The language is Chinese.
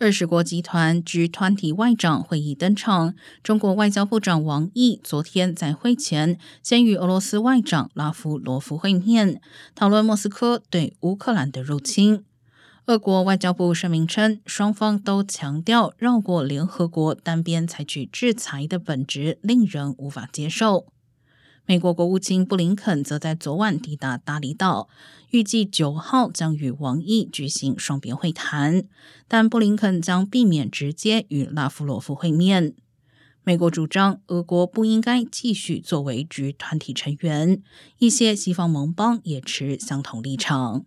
二十国集团 G 团体外长会议登场。中国外交部长王毅昨天在会前先与俄罗斯外长拉夫罗夫会面，讨论莫斯科对乌克兰的入侵。俄国外交部声明称，双方都强调绕过联合国单边采取制裁的本质令人无法接受。美国国务卿布林肯则在昨晚抵达达里岛，预计九号将与王毅举行双边会谈，但布林肯将避免直接与拉夫罗夫会面。美国主张俄国不应该继续作为局团体成员，一些西方盟邦也持相同立场。